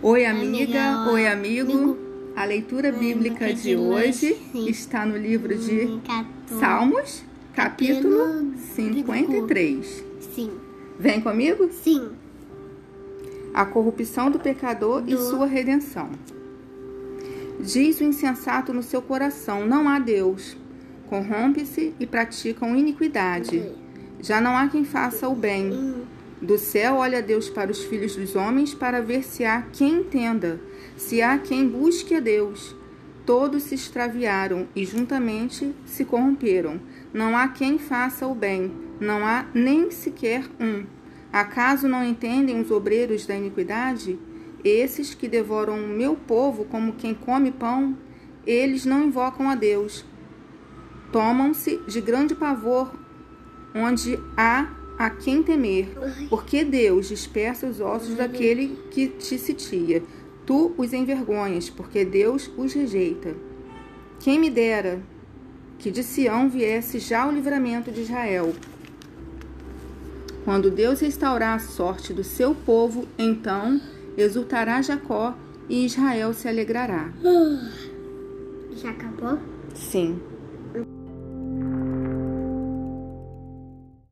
Oi, amiga. Oi, amigo. A leitura Bíblica de hoje, está no livro de Hum. Salmos, capítulo Capítulo 53. Sim. Vem comigo? Sim. A corrupção do pecador e sua redenção. Diz o insensato no seu coração: Não há Deus. Corrompe-se e praticam iniquidade. Já não há quem faça o bem. Do céu olha Deus para os filhos dos homens para ver se há quem entenda, se há quem busque a Deus. Todos se extraviaram e juntamente se corromperam. Não há quem faça o bem, não há nem sequer um. Acaso não entendem os obreiros da iniquidade? Esses que devoram o meu povo como quem come pão, eles não invocam a Deus. Tomam-se de grande pavor onde há a quem temer, porque Deus dispersa os ossos daquele que te sitia. Tu os envergonhas, porque Deus os rejeita. Quem me dera que de Sião viesse já o livramento de Israel. Quando Deus restaurar a sorte do seu povo, então exultará Jacó e Israel se alegrará. Já acabou? Sim.